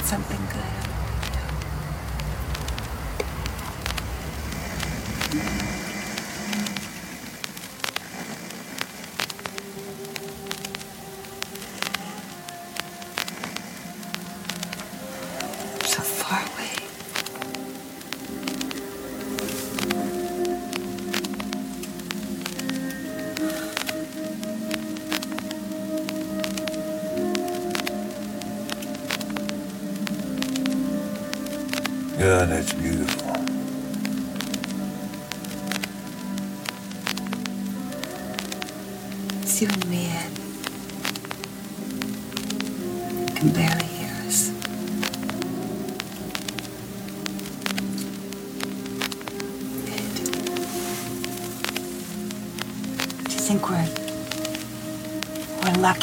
something good.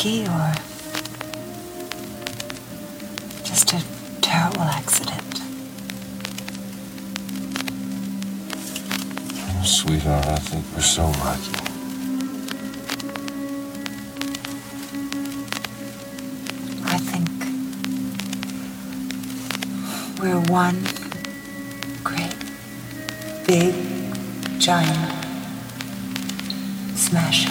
Or just a terrible accident? Oh, sweetheart, I think we're so lucky. I think we're one great, big, giant smash.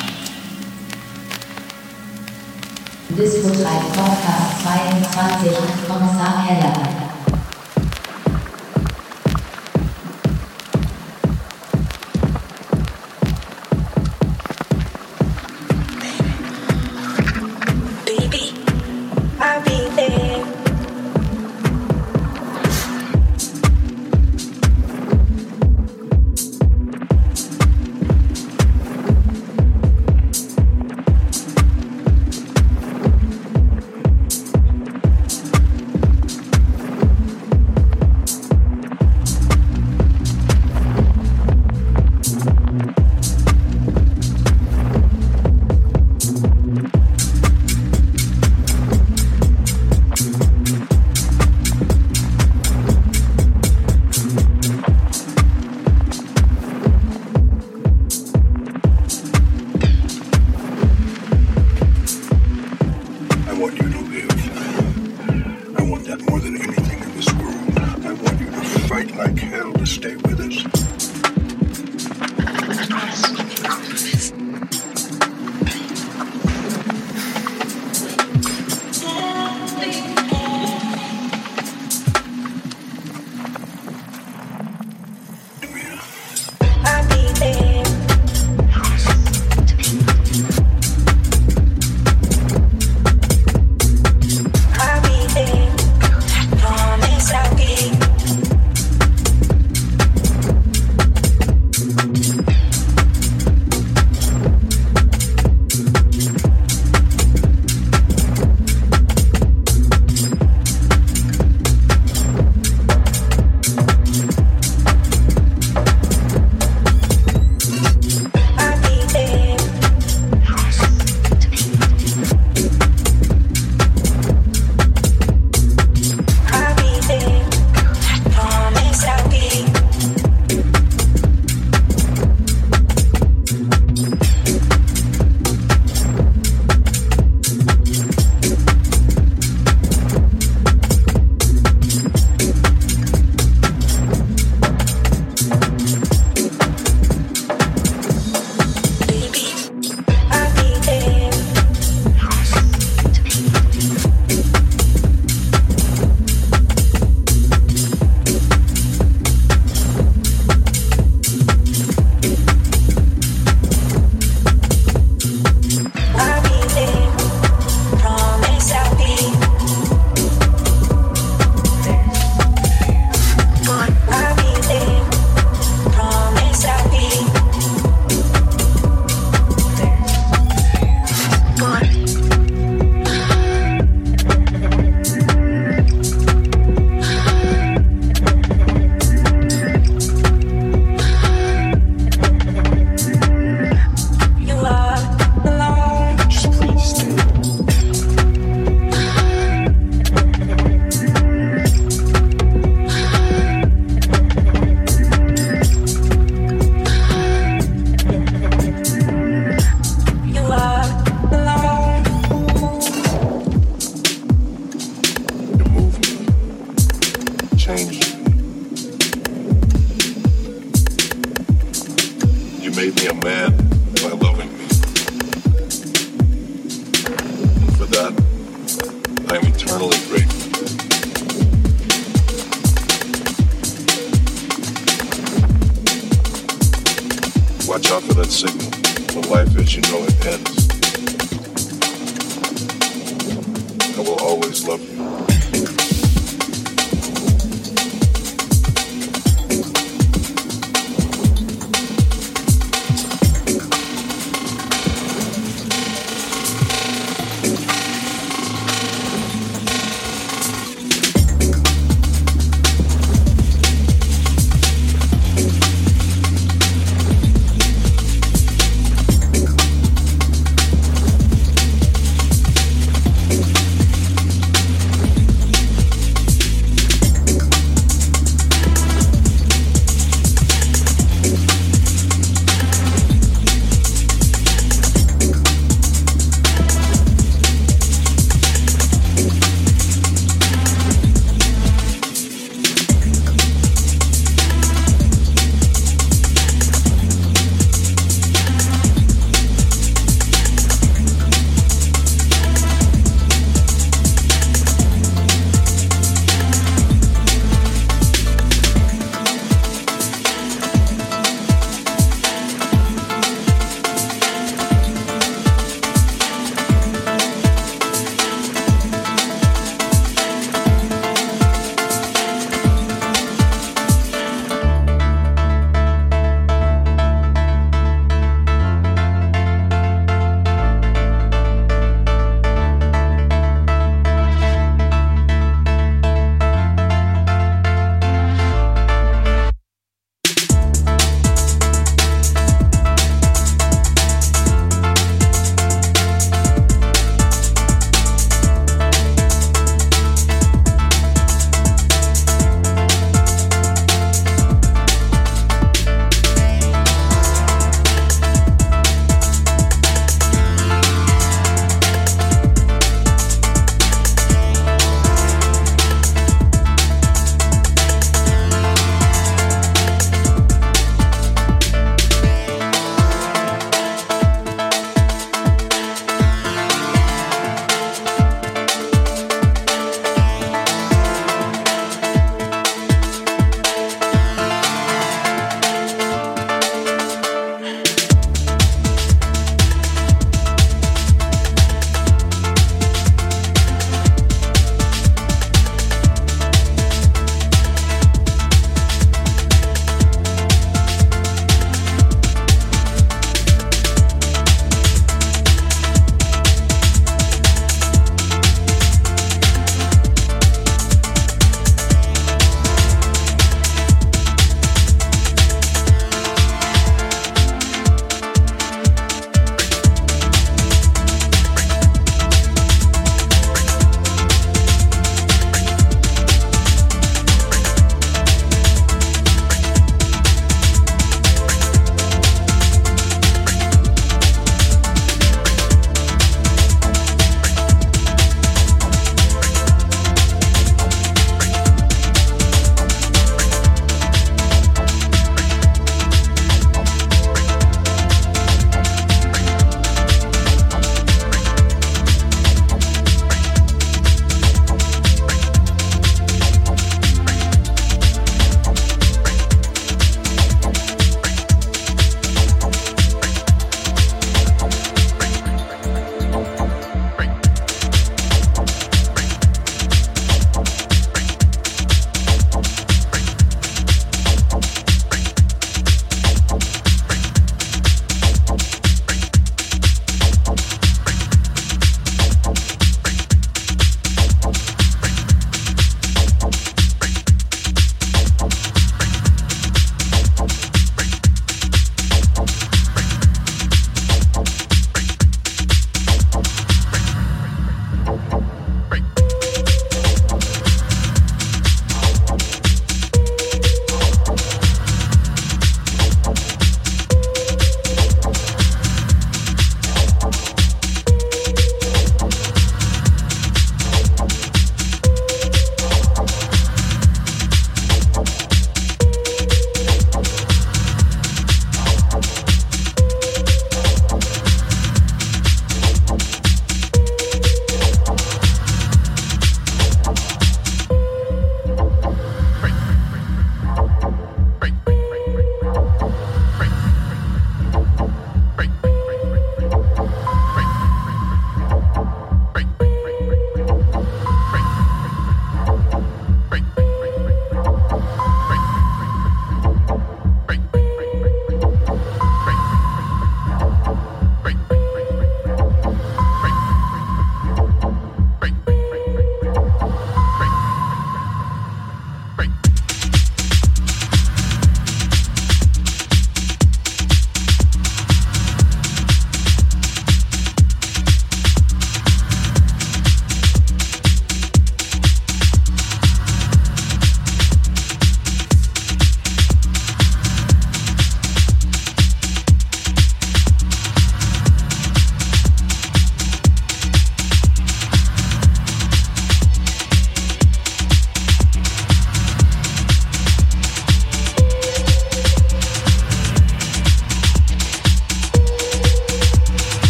Disco 3 Podcast 22 mit Kommissar Heller. Like hell to stay with us. Watch out for that signal. The life as you know it ends. I will always love you.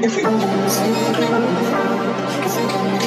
Cause you can